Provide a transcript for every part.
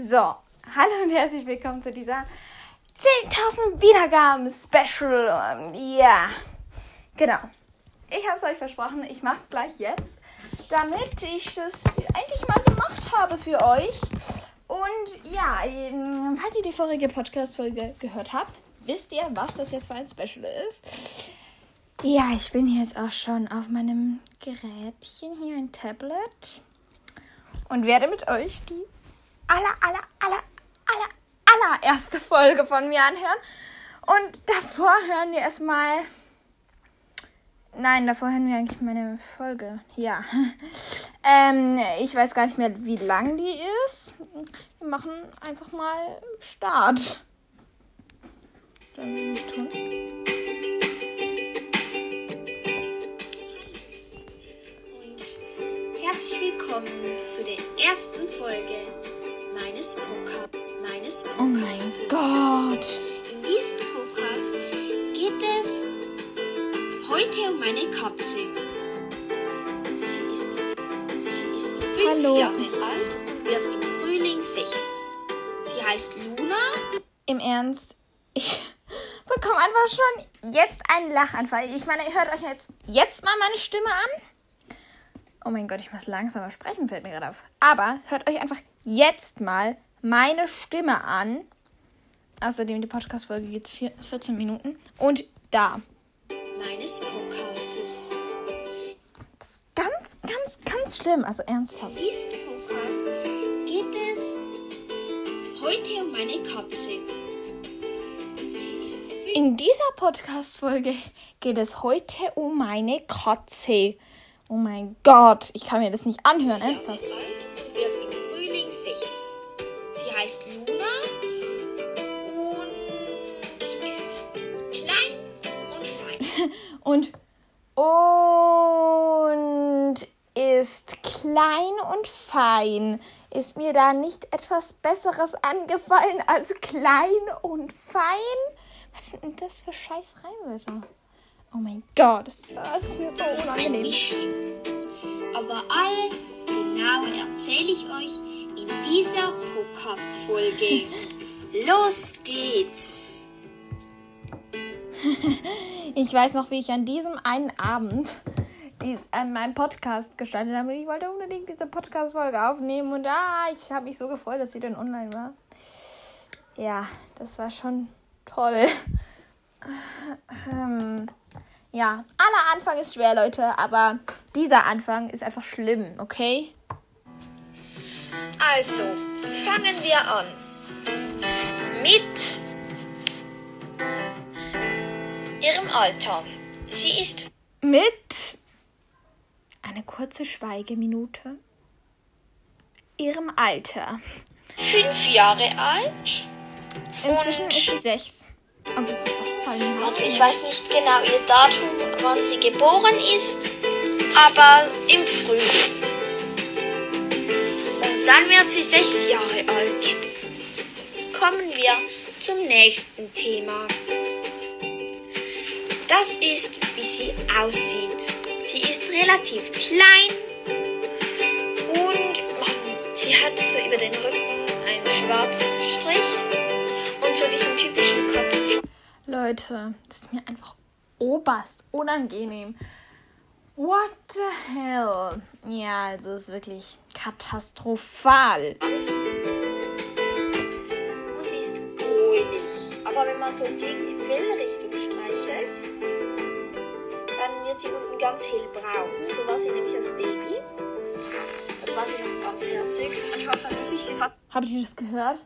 So, hallo und herzlich willkommen zu dieser 10.000 Wiedergaben Special. Ja, genau. Ich habe es euch versprochen, ich mache es gleich jetzt, damit ich das endlich mal gemacht habe für euch. Und ja, ähm, falls ihr die vorige Podcast-Folge gehört habt, wisst ihr, was das jetzt für ein Special ist. Ja, ich bin jetzt auch schon auf meinem Gerätchen hier, ein Tablet. Und werde mit euch die aller, aller, aller, aller, allererste Folge von mir anhören. Und davor hören wir erstmal. Nein, davor hören wir eigentlich meine Folge. Ja. Ähm, ich weiß gar nicht mehr, wie lang die ist. Wir machen einfach mal Start. Dann tun. Herzlich willkommen zu der ersten Folge Katze. Sie ist, sie ist fünf Hallo. Jahre alt und wird im Frühling sechs. Sie heißt Luna. Im Ernst, ich bekomme einfach schon jetzt einen Lachanfall. Ich meine, ihr hört euch jetzt, jetzt mal meine Stimme an. Oh mein Gott, ich muss langsamer sprechen, fällt mir gerade auf. Aber hört euch einfach jetzt mal meine Stimme an. Außerdem, die Podcast-Folge geht 14 Minuten. Und da. Meines Podcastes. Ganz, ganz, ganz schlimm. Also In ernsthaft. diesem Podcast geht es heute um meine Katze. Sie In dieser Podcast-Folge geht es heute um meine Katze. Oh mein Gott, ich kann mir das nicht anhören, Jahre ernsthaft. wird im Frühling sechs. Sie heißt Luna und ist klein und fein. und ist klein und fein. Ist mir da nicht etwas Besseres angefallen als klein und fein? Was sind denn das für scheiß Reimwörter? Oh mein Gott, das, das ist mir so unangenehm. Aber alles genau erzähle ich euch in dieser Podcast-Folge. Los geht's! Ich weiß noch, wie ich an diesem einen Abend die, an meinem Podcast gestaltet habe. Und ich wollte unbedingt diese Podcast-Folge aufnehmen. Und ah, ich habe mich so gefreut, dass sie dann online war. Ja, das war schon toll. Ähm, ja, aller Anfang ist schwer, Leute. Aber dieser Anfang ist einfach schlimm, okay? Also, fangen wir an. Mit ihrem Alter. Sie ist Mit eine kurze Schweigeminute. Ihrem Alter. fünf Jahre alt. Inzwischen ist sie sechs. Also sie ist Warte, ich weiß nicht genau ihr Datum, wann sie geboren ist, aber im Frühling. Und dann wird sie sechs Jahre alt. Kommen wir zum nächsten Thema. Das ist, wie sie aussieht. Sie ist relativ klein und man, sie hat so über den Rücken einen schwarzen Strich und so diesen typischen Katzenstrich. Leute, das ist mir einfach oberst unangenehm. What the hell? Ja, also es ist wirklich katastrophal. Und sie ist gräulich. Aber wenn man so gegen die Fellrichtung streichelt, wird sie unten ganz hellbraun. So war sie nämlich als Baby. Dann war sie noch ganz herzig. Ich hoffe, dass ich sie ver Habt ihr das gehört?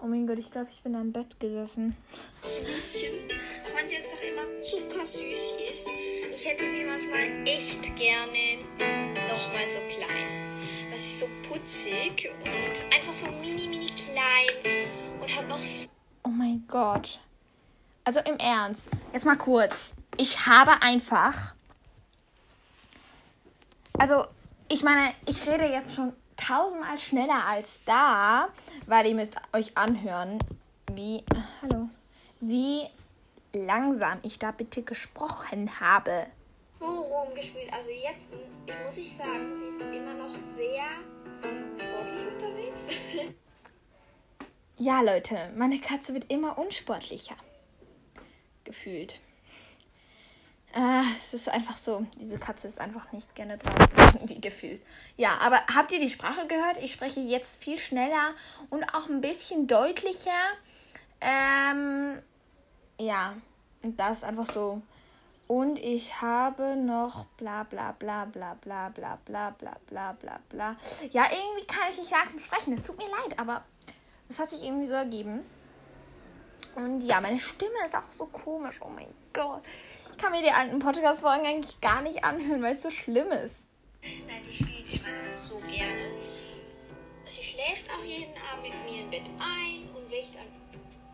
Oh mein Gott, ich glaube, ich bin am Bett gesessen. Auch wenn sie jetzt doch immer zuckersüß ist. Ich hätte sie manchmal echt gerne nochmal so klein. Das ist so putzig und einfach so mini, mini klein und hat noch so Oh mein Gott. Also im Ernst, jetzt mal kurz. Ich habe einfach. Also, ich meine, ich rede jetzt schon tausendmal schneller als da, weil ihr müsst euch anhören, wie. Hallo. Wie langsam ich da bitte gesprochen habe. so rumgespielt. Also jetzt, ich muss ich sagen, sie ist immer noch sehr sportlich unterwegs. ja, Leute, meine Katze wird immer unsportlicher. Gefühlt. Äh, es ist einfach so, diese Katze ist einfach nicht gerne draußen, die gefühlt. Ja, aber habt ihr die Sprache gehört? Ich spreche jetzt viel schneller und auch ein bisschen deutlicher. Ähm, ja, und das ist einfach so. Und ich habe noch bla bla bla bla bla bla bla bla bla bla bla. Ja, irgendwie kann ich nicht langsam sprechen. Es tut mir leid, aber es hat sich irgendwie so ergeben. Und ja, meine Stimme ist auch so komisch. Oh mein Gott. Ich kann mir die alten Podcast-Folgen eigentlich gar nicht anhören, weil es so schlimm ist. Nein, sie spielt immer noch so gerne. Sie schläft auch jeden Abend mit mir im Bett ein und wächt an.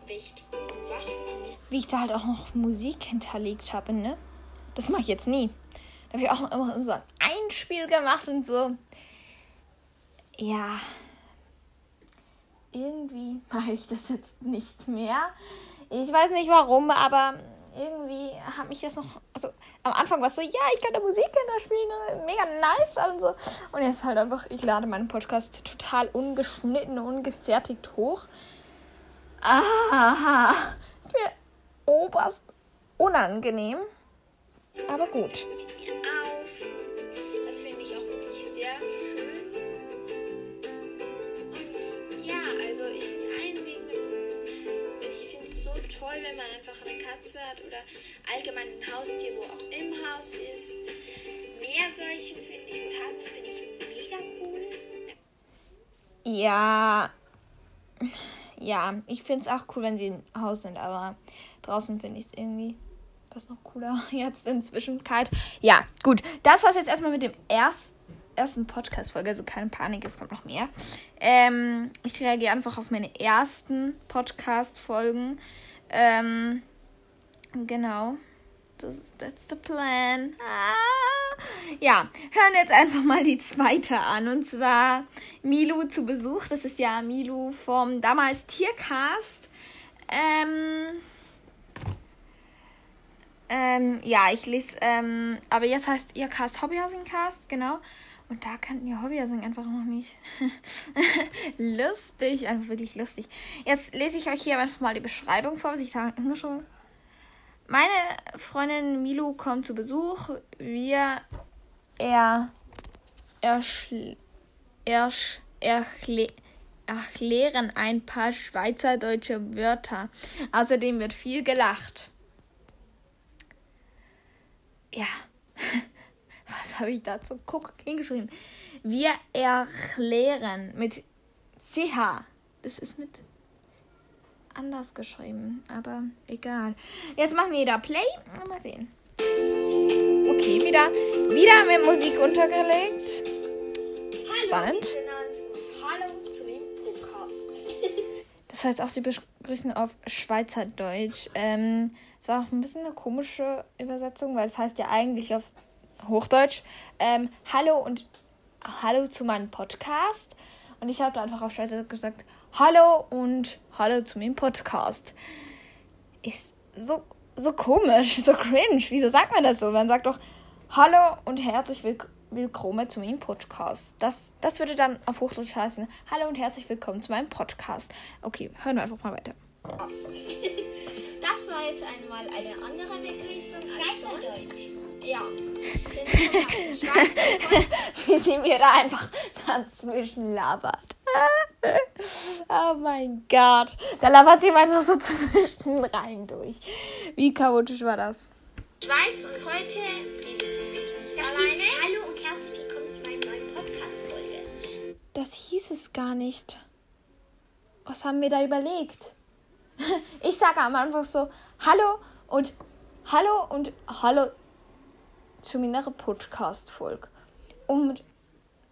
Wächt und wacht an mich. Wie ich da halt auch noch Musik hinterlegt habe, ne? Das mache ich jetzt nie. Da habe ich auch noch immer so ein Einspiel gemacht und so. Ja. Irgendwie mache ich das jetzt nicht mehr. Ich weiß nicht warum, aber irgendwie hat mich das noch. Also am Anfang war es so, ja, ich kann da Musik hinterspielen, mega nice und so. Und jetzt halt einfach, ich lade meinen Podcast total ungeschnitten, ungefertigt hoch. Aha, ist mir oberst unangenehm. Aber gut. Wenn man einfach eine Katze hat oder allgemein ein Haustier, wo auch im Haus ist. Mehr solche finde ich und Hasen finde ich mega cool. Ja. Ja, ich finde es auch cool, wenn sie im Haus sind, aber draußen finde ich es irgendwie was noch cooler jetzt inzwischen kalt. Ja, gut. Das war's jetzt erstmal mit dem erst, ersten Podcast-Folge. Also keine Panik, es kommt noch mehr. Ähm, ich reagiere einfach auf meine ersten Podcast-Folgen. Ähm, genau. Das ist that's the plan. Ah. Ja, hören jetzt einfach mal die zweite an. Und zwar Milu zu Besuch. Das ist ja Milu vom damals Tiercast. Ähm, ähm, ja, ich lese, ähm, aber jetzt heißt ihr Cast Hobbyhousing Cast, genau. Und da kannten ihr Hobbyhousing einfach noch nicht. lustig, einfach wirklich lustig. Jetzt lese ich euch hier einfach mal die Beschreibung vor, was ich da hingeschrieben Meine Freundin Milu kommt zu Besuch. Wir er, erklären ein paar schweizerdeutsche Wörter. Außerdem wird viel gelacht. Ja. Was habe ich dazu Guck, hingeschrieben? Wir erklären mit CH. Das ist mit anders geschrieben, aber egal. Jetzt machen wir da Play. Mal sehen. Okay, wieder, wieder mit Musik untergelegt. Spannend. Hallo zu dem Podcast. Das heißt auch, sie begrüßen auf Schweizerdeutsch. Ähm, es war auch ein bisschen eine komische Übersetzung, weil es heißt ja eigentlich auf Hochdeutsch ähm, Hallo und Hallo zu meinem Podcast. Und ich habe da einfach auf Schweizerdeutsch gesagt Hallo und Hallo zu meinem Podcast. Ist so, so komisch, so cringe. Wieso sagt man das so? Man sagt doch Hallo und herzlich willk willkommen zu meinem Podcast. Das, das würde dann auf Hochdeutsch heißen Hallo und herzlich willkommen zu meinem Podcast. Okay, hören wir einfach mal weiter. Das war jetzt einmal eine andere Begrüßung als sonst. Ja. wie sie mir da einfach dazwischen labert. oh mein Gott. Da labert sie mir einfach so zwischen rein durch. Wie chaotisch war das? Schweiz und heute ist ich nicht alleine. Hallo und herzlich willkommen zu meiner neuen Podcast-Folge. Das hieß es gar nicht. Was haben wir da überlegt? Ich sage am Anfang so Hallo und Hallo und Hallo zu meiner Podcast-Folge. Und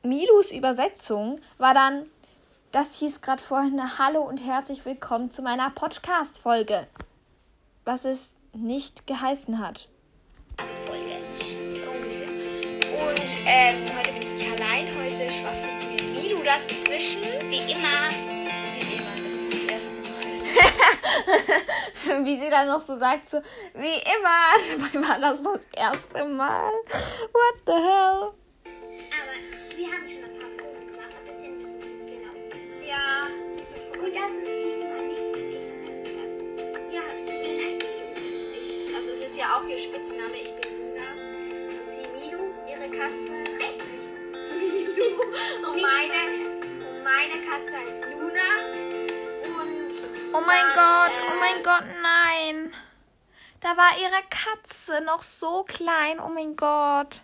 Milus Übersetzung war dann, das hieß gerade vorhin Hallo und herzlich willkommen zu meiner Podcast-Folge. Was es nicht geheißen hat. Folge. Ungefähr. Und ähm, heute bin ich allein. Heute schwaffelt mir Milu dazwischen. Wie immer. Wie sie dann noch so sagt, so wie immer. Dabei war das das erste Mal. What the hell? War ihre Katze noch so klein. Oh mein Gott.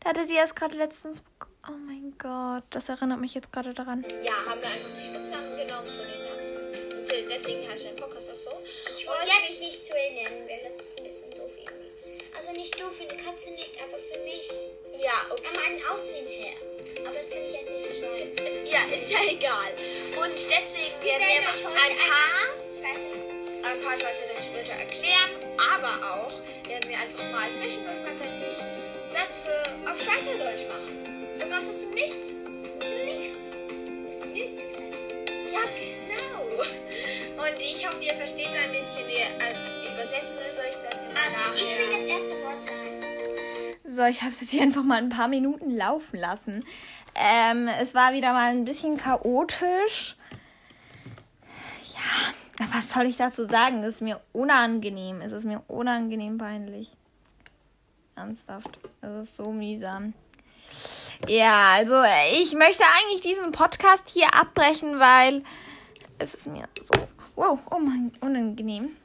Da hatte sie erst gerade letztens. Oh mein Gott, das erinnert mich jetzt gerade daran. Ja, haben wir einfach die Spitznamen genommen von den Katzen. Und äh, deswegen heißt mein Podcast auch so. Ich Und wollte jetzt. mich nicht zu nennen, weil das ist ein bisschen doof irgendwie. Also nicht doof für die Katze nicht, aber für mich. Ja, An okay. meinem Aussehen her. Aber das kann ich jetzt nicht beschreiben. Ja, ist ja egal. Und deswegen werden werden wir ein paar, Ich weiß nicht. ein paar Schweizer dann später erklären, aber auch werden wir einfach mal zwischendurch mal plötzlich Sätze auf Schweizerdeutsch machen. So ganz aus dem Nichts. Muss nichts. Muss nötig sein. Ja, genau. Und ich hoffe, ihr versteht ein bisschen. Wir äh, übersetzen es euch dann immer Also, ich will nachher. das erste Wort sagen. So, ich habe es jetzt hier einfach mal ein paar Minuten laufen lassen. Ähm, es war wieder mal ein bisschen chaotisch. Soll ich dazu sagen? Es ist mir unangenehm. Es ist mir unangenehm peinlich. Ernsthaft. Es ist so mühsam. Ja, also äh, ich möchte eigentlich diesen Podcast hier abbrechen, weil es ist mir so wow, oh mein, unangenehm.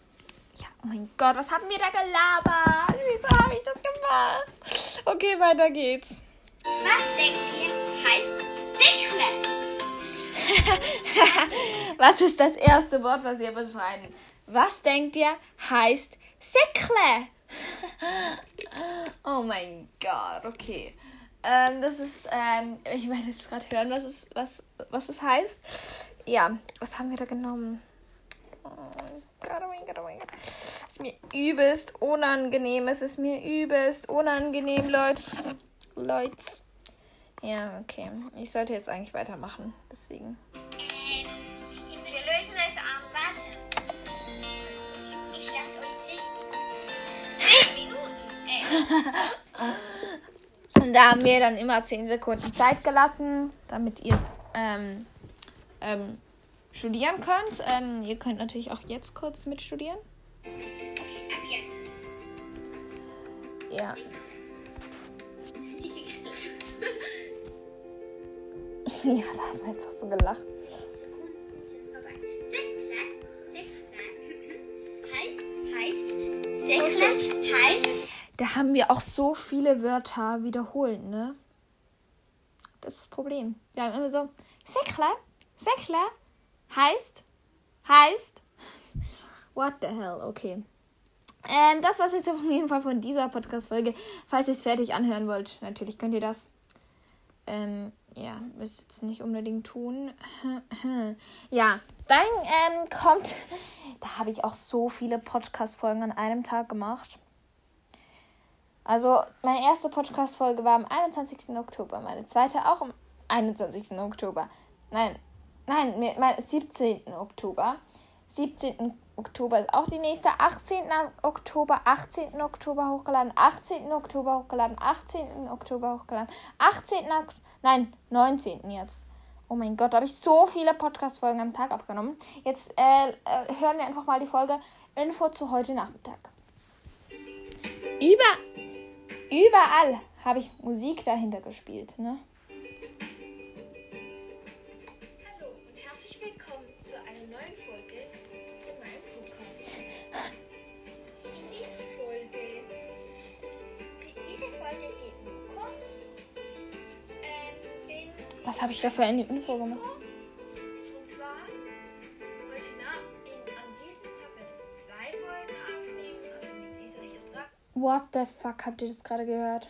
Ja, oh mein Gott, was haben wir da gelabert? Wieso habe ich das gemacht? Okay, weiter geht's. Was denkt ihr heißt Sickle? was ist das erste Wort, was ihr beschreiben? Was denkt ihr heißt Säckle? oh mein Gott, okay. Ähm, das ist, ähm, ich werde jetzt gerade hören, was es, was, was es heißt. Ja, was haben wir da genommen? Oh mein Gott, oh oh. Es ist mir übelst unangenehm. Es ist mir übelst unangenehm, Leute. Leute. Ja, okay. Ich sollte jetzt eigentlich weitermachen. Deswegen. Ähm, Wir lösen es am warte. Ich lasse euch sehen. 10 Minuten. Und da haben wir dann immer 10 Sekunden Zeit gelassen, damit ihr ähm, ähm, studieren könnt. Ähm, ihr könnt natürlich auch jetzt kurz mitstudieren. Ab jetzt. Ja. ja, da einfach so gelacht. Da haben wir auch so viele Wörter wiederholt, ne? Das ist das Problem. Wir haben immer so, Säckle, Säckle heißt, heißt, what the hell, okay. Ähm, das war's jetzt auf jeden Fall von dieser Podcast-Folge. Falls ihr es fertig anhören wollt, natürlich könnt ihr das. Ähm, ja, müsst jetzt nicht unbedingt tun. ja, dann ähm, kommt, da habe ich auch so viele Podcast-Folgen an einem Tag gemacht. Also, meine erste Podcast-Folge war am 21. Oktober, meine zweite auch am 21. Oktober. Nein, nein, mein 17. Oktober. 17. Oktober ist auch die nächste. 18. Oktober, 18. Oktober hochgeladen, 18. Oktober hochgeladen, 18. Oktober hochgeladen, 18. Nein, 19. jetzt. Oh mein Gott, da habe ich so viele Podcast-Folgen am Tag aufgenommen. Jetzt äh, äh, hören wir einfach mal die Folge Info zu heute Nachmittag. Über, überall habe ich Musik dahinter gespielt, ne? Aufnehmen, also mit dieser hier dran. What the fuck, habt ihr das gerade gehört?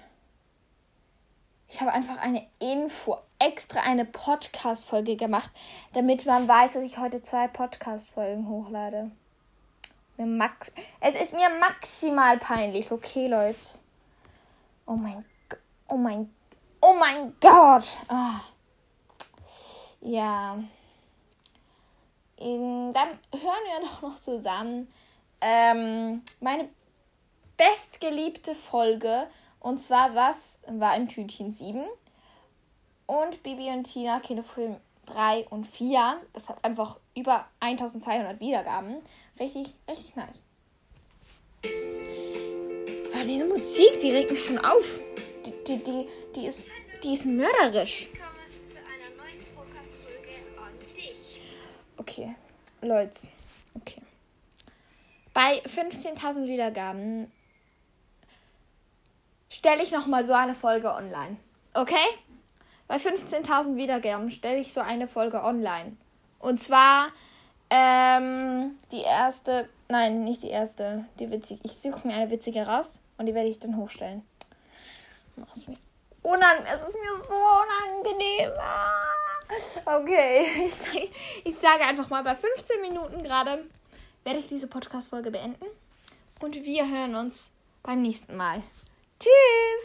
Ich habe einfach eine Info, extra eine Podcast-Folge gemacht, damit man weiß, dass ich heute zwei Podcast-Folgen hochlade. Mir max es ist mir maximal peinlich, okay, Leute. Oh mein Gott. Oh mein Oh mein Gott. Ah. Ja. Ähm, Dann hören wir doch noch zusammen ähm, meine bestgeliebte Folge. Und zwar, was war im Tütchen 7? Und Bibi und Tina Kinofilm 3 und 4. Das hat einfach über 1200 Wiedergaben. Richtig, richtig nice. Ah, diese Musik, die regt mich schon auf. Die, die, die, die, ist, die ist mörderisch. Okay. Leute. Okay. Bei 15.000 Wiedergaben stelle ich nochmal so eine Folge online. Okay? Bei 15.000 Wiedergaben stelle ich so eine Folge online. Und zwar ähm, die erste, nein, nicht die erste, die witzig. Ich suche mir eine witzige raus und die werde ich dann hochstellen. Unan es ist mir so unangenehm. Ah. Okay, ich, ich sage einfach mal, bei 15 Minuten gerade werde ich diese Podcast-Folge beenden. Und wir hören uns beim nächsten Mal. Tschüss!